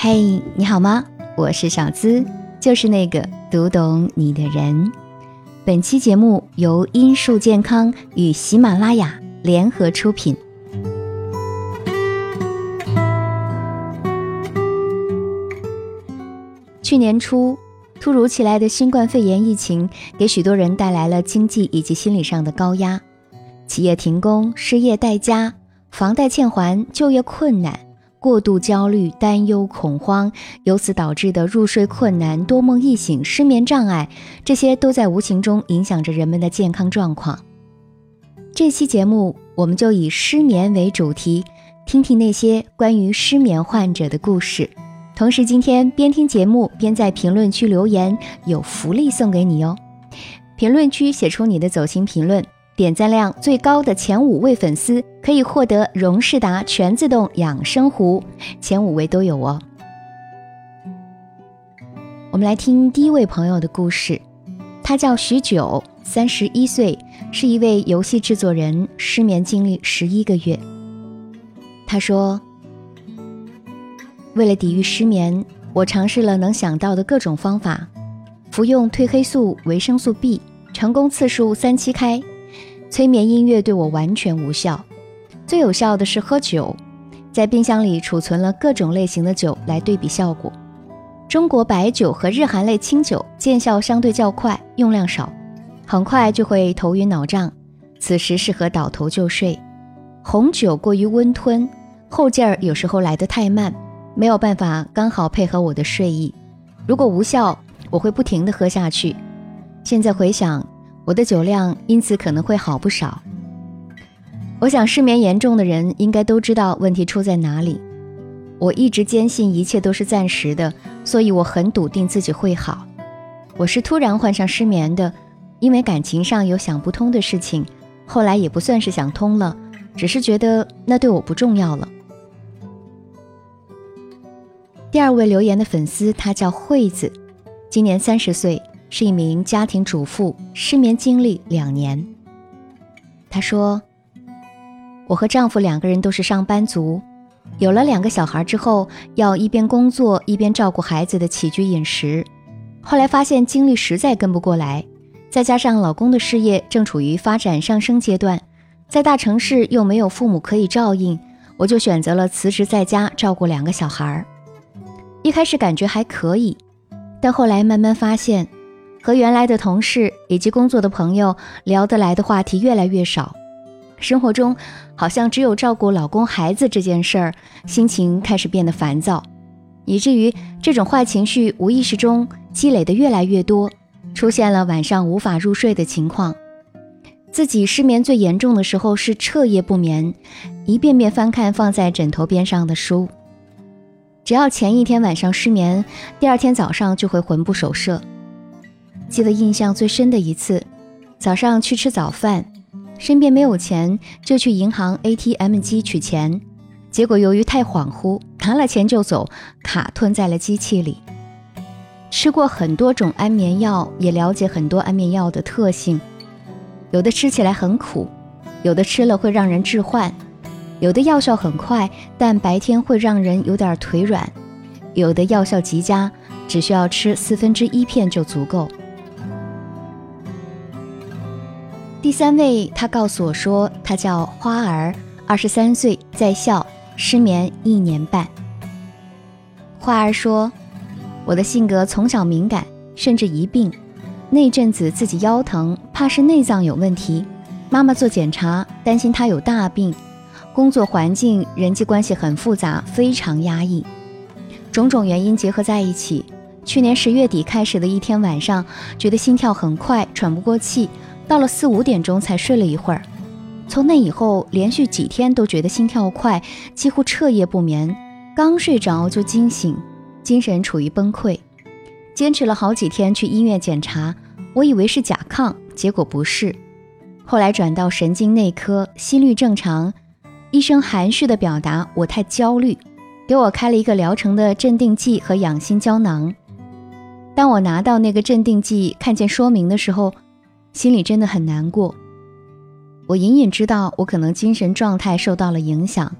嘿，你好吗？我是小资，就是那个读懂你的人。本期节目由音树健康与喜马拉雅联合出品。去年初，突如其来的新冠肺炎疫情给许多人带来了经济以及心理上的高压，企业停工、失业待家、房贷欠还、就业困难、过度焦虑、担忧、恐慌，由此导致的入睡困难、多梦易醒、失眠障碍，这些都在无形中影响着人们的健康状况。这期节目，我们就以失眠为主题，听听那些关于失眠患者的故事。同时，今天边听节目边在评论区留言，有福利送给你哦！评论区写出你的走心评论，点赞量最高的前五位粉丝可以获得荣仕达全自动养生壶，前五位都有哦。我们来听第一位朋友的故事，他叫许九，三十一岁，是一位游戏制作人，失眠经历十一个月。他说。为了抵御失眠，我尝试了能想到的各种方法，服用褪黑素、维生素 B，成功次数三七开。催眠音乐对我完全无效，最有效的是喝酒，在冰箱里储存了各种类型的酒来对比效果。中国白酒和日韩类清酒见效相对较快，用量少，很快就会头晕脑胀，此时适合倒头就睡。红酒过于温吞，后劲儿有时候来得太慢。没有办法刚好配合我的睡意，如果无效，我会不停的喝下去。现在回想，我的酒量因此可能会好不少。我想失眠严重的人应该都知道问题出在哪里。我一直坚信一切都是暂时的，所以我很笃定自己会好。我是突然患上失眠的，因为感情上有想不通的事情，后来也不算是想通了，只是觉得那对我不重要了。第二位留言的粉丝，他叫惠子，今年三十岁，是一名家庭主妇，失眠经历两年。她说：“我和丈夫两个人都是上班族，有了两个小孩之后，要一边工作一边照顾孩子的起居饮食。后来发现精力实在跟不过来，再加上老公的事业正处于发展上升阶段，在大城市又没有父母可以照应，我就选择了辞职在家照顾两个小孩。”一开始感觉还可以，但后来慢慢发现，和原来的同事以及工作的朋友聊得来的话题越来越少。生活中好像只有照顾老公孩子这件事儿，心情开始变得烦躁，以至于这种坏情绪无意识中积累的越来越多，出现了晚上无法入睡的情况。自己失眠最严重的时候是彻夜不眠，一遍遍翻看放在枕头边上的书。只要前一天晚上失眠，第二天早上就会魂不守舍。记得印象最深的一次，早上去吃早饭，身边没有钱，就去银行 ATM 机取钱，结果由于太恍惚，拿了钱就走，卡吞在了机器里。吃过很多种安眠药，也了解很多安眠药的特性，有的吃起来很苦，有的吃了会让人致幻。有的药效很快，但白天会让人有点腿软；有的药效极佳，只需要吃四分之一片就足够。第三位，他告诉我说，他叫花儿，二十三岁，在校，失眠一年半。花儿说：“我的性格从小敏感，甚至疑病。那阵子自己腰疼，怕是内脏有问题，妈妈做检查，担心他有大病。”工作环境、人际关系很复杂，非常压抑，种种原因结合在一起。去年十月底开始的一天晚上，觉得心跳很快，喘不过气，到了四五点钟才睡了一会儿。从那以后，连续几天都觉得心跳快，几乎彻夜不眠，刚睡着就惊醒，精神处于崩溃。坚持了好几天去医院检查，我以为是甲亢，结果不是。后来转到神经内科，心率正常。医生含蓄地表达我太焦虑，给我开了一个疗程的镇定剂和养心胶囊。当我拿到那个镇定剂，看见说明的时候，心里真的很难过。我隐隐知道我可能精神状态受到了影响。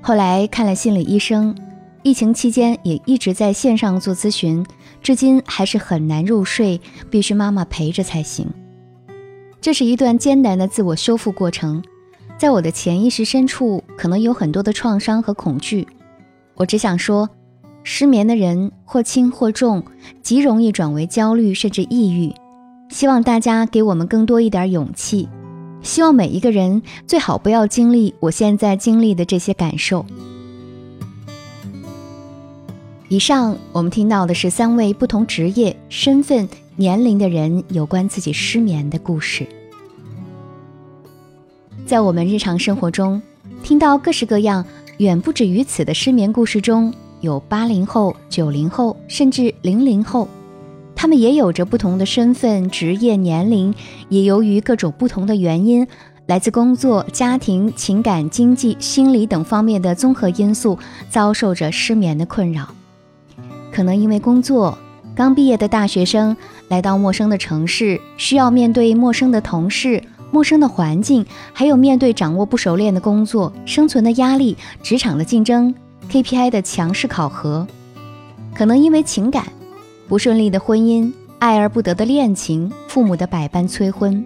后来看了心理医生，疫情期间也一直在线上做咨询，至今还是很难入睡，必须妈妈陪着才行。这是一段艰难的自我修复过程，在我的潜意识深处，可能有很多的创伤和恐惧。我只想说，失眠的人或轻或重，极容易转为焦虑甚至抑郁。希望大家给我们更多一点勇气。希望每一个人最好不要经历我现在经历的这些感受。以上我们听到的是三位不同职业、身份、年龄的人有关自己失眠的故事。在我们日常生活中，听到各式各样、远不止于此的失眠故事中，有八零后、九零后，甚至零零后。他们也有着不同的身份、职业、年龄，也由于各种不同的原因，来自工作、家庭、情感、经济、心理等方面的综合因素，遭受着失眠的困扰。可能因为工作，刚毕业的大学生来到陌生的城市，需要面对陌生的同事、陌生的环境，还有面对掌握不熟练的工作、生存的压力、职场的竞争、KPI 的强势考核。可能因为情感。不顺利的婚姻，爱而不得的恋情，父母的百般催婚，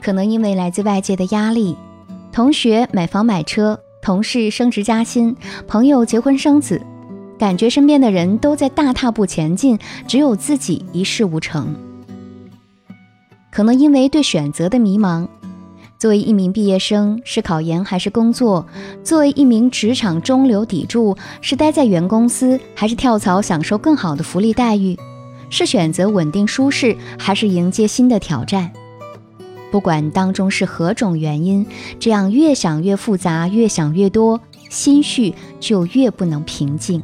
可能因为来自外界的压力，同学买房买车，同事升职加薪，朋友结婚生子，感觉身边的人都在大踏步前进，只有自己一事无成。可能因为对选择的迷茫，作为一名毕业生，是考研还是工作？作为一名职场中流砥柱，是待在原公司还是跳槽享受更好的福利待遇？是选择稳定舒适还是迎接新的挑战？不管当中是何种原因，这样越想越复杂，越想越多，心绪就越不能平静。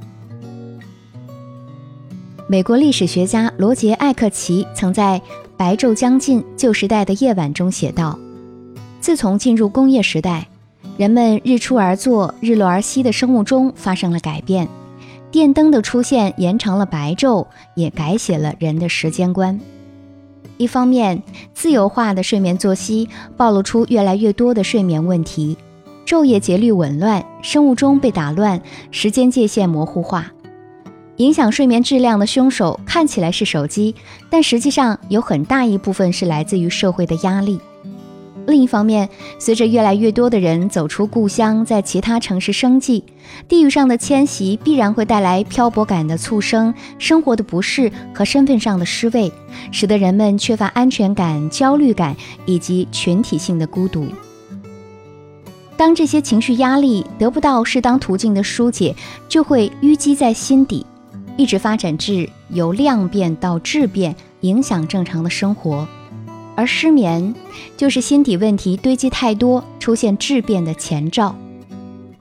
美国历史学家罗杰·艾克奇曾在《白昼将近，旧时代的夜晚》中写道：“自从进入工业时代。”人们日出而作、日落而息的生物钟发生了改变，电灯的出现延长了白昼，也改写了人的时间观。一方面，自由化的睡眠作息暴露出越来越多的睡眠问题，昼夜节律紊乱，生物钟被打乱，时间界限模糊化。影响睡眠质量的凶手看起来是手机，但实际上有很大一部分是来自于社会的压力。另一方面，随着越来越多的人走出故乡，在其他城市生计，地域上的迁徙必然会带来漂泊感的促生、生活的不适和身份上的失位，使得人们缺乏安全感、焦虑感以及群体性的孤独。当这些情绪压力得不到适当途径的疏解，就会淤积在心底，一直发展至由量变到质变，影响正常的生活。而失眠就是心底问题堆积太多，出现质变的前兆。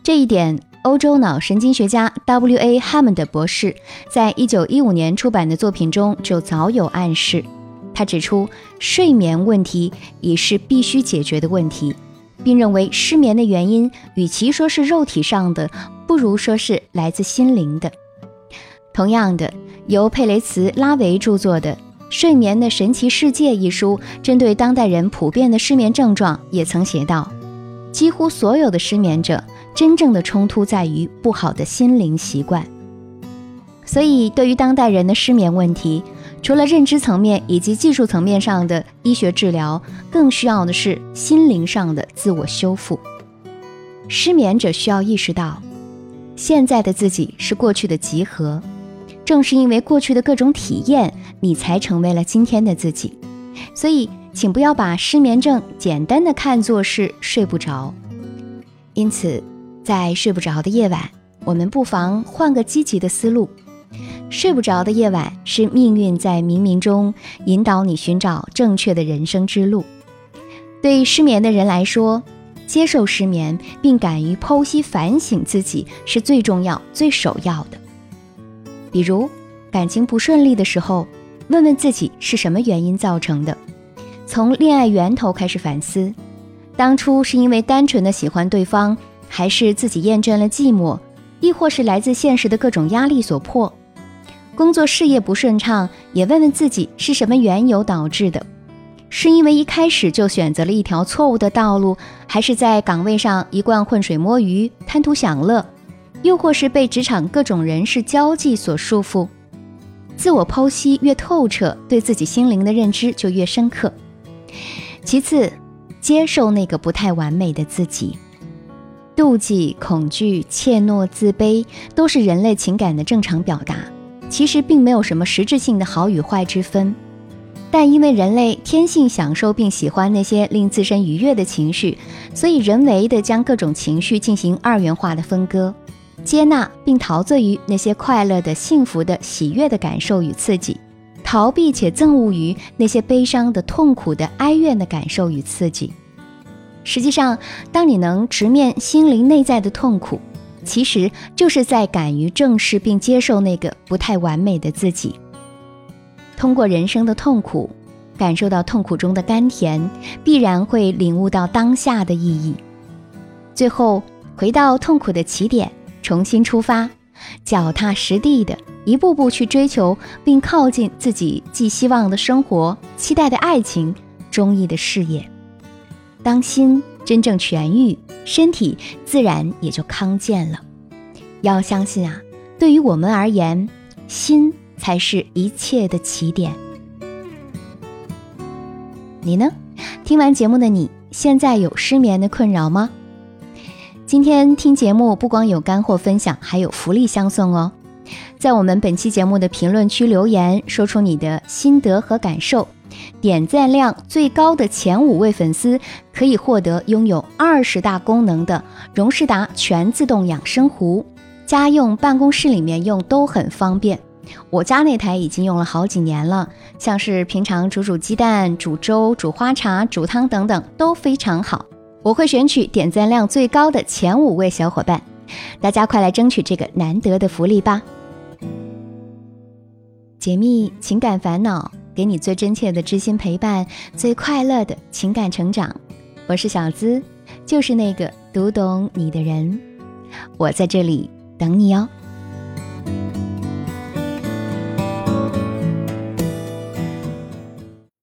这一点，欧洲脑神经学家 W.A. 哈蒙德博士在一九一五年出版的作品中就早有暗示。他指出，睡眠问题已是必须解决的问题，并认为失眠的原因与其说是肉体上的，不如说是来自心灵的。同样的，由佩雷茨拉维著作的。《睡眠的神奇世界》一书针对当代人普遍的失眠症状，也曾写道：几乎所有的失眠者，真正的冲突在于不好的心灵习惯。所以，对于当代人的失眠问题，除了认知层面以及技术层面上的医学治疗，更需要的是心灵上的自我修复。失眠者需要意识到，现在的自己是过去的集合。正是因为过去的各种体验，你才成为了今天的自己。所以，请不要把失眠症简单的看作是睡不着。因此，在睡不着的夜晚，我们不妨换个积极的思路。睡不着的夜晚是命运在冥冥中引导你寻找正确的人生之路。对失眠的人来说，接受失眠并敢于剖析反省自己是最重要、最首要的。比如，感情不顺利的时候，问问自己是什么原因造成的，从恋爱源头开始反思，当初是因为单纯的喜欢对方，还是自己厌倦了寂寞，亦或是来自现实的各种压力所迫？工作事业不顺畅，也问问自己是什么缘由导致的，是因为一开始就选择了一条错误的道路，还是在岗位上一贯浑水摸鱼、贪图享乐？又或是被职场各种人事交际所束缚。自我剖析越透彻，对自己心灵的认知就越深刻。其次，接受那个不太完美的自己。妒忌、恐惧、怯懦、自卑，都是人类情感的正常表达。其实并没有什么实质性的好与坏之分。但因为人类天性享受并喜欢那些令自身愉悦的情绪，所以人为的将各种情绪进行二元化的分割。接纳并陶醉于那些快乐的、幸福的、喜悦的感受与刺激，逃避且憎恶于那些悲伤的、痛苦的、哀怨的感受与刺激。实际上，当你能直面心灵内在的痛苦，其实就是在敢于正视并接受那个不太完美的自己。通过人生的痛苦，感受到痛苦中的甘甜，必然会领悟到当下的意义。最后，回到痛苦的起点。重新出发，脚踏实地的一步步去追求并靠近自己寄希望的生活、期待的爱情、中意的事业。当心真正痊愈，身体自然也就康健了。要相信啊，对于我们而言，心才是一切的起点。你呢？听完节目的你，现在有失眠的困扰吗？今天听节目不光有干货分享，还有福利相送哦！在我们本期节目的评论区留言，说出你的心得和感受，点赞量最高的前五位粉丝可以获得拥有二十大功能的荣仕达全自动养生壶，家用、办公室里面用都很方便。我家那台已经用了好几年了，像是平常煮煮鸡蛋、煮粥、煮花茶、煮汤等等都非常好。我会选取点赞量最高的前五位小伙伴，大家快来争取这个难得的福利吧！解密情感烦恼，给你最真切的知心陪伴，最快乐的情感成长。我是小资，就是那个读懂你的人，我在这里等你哦。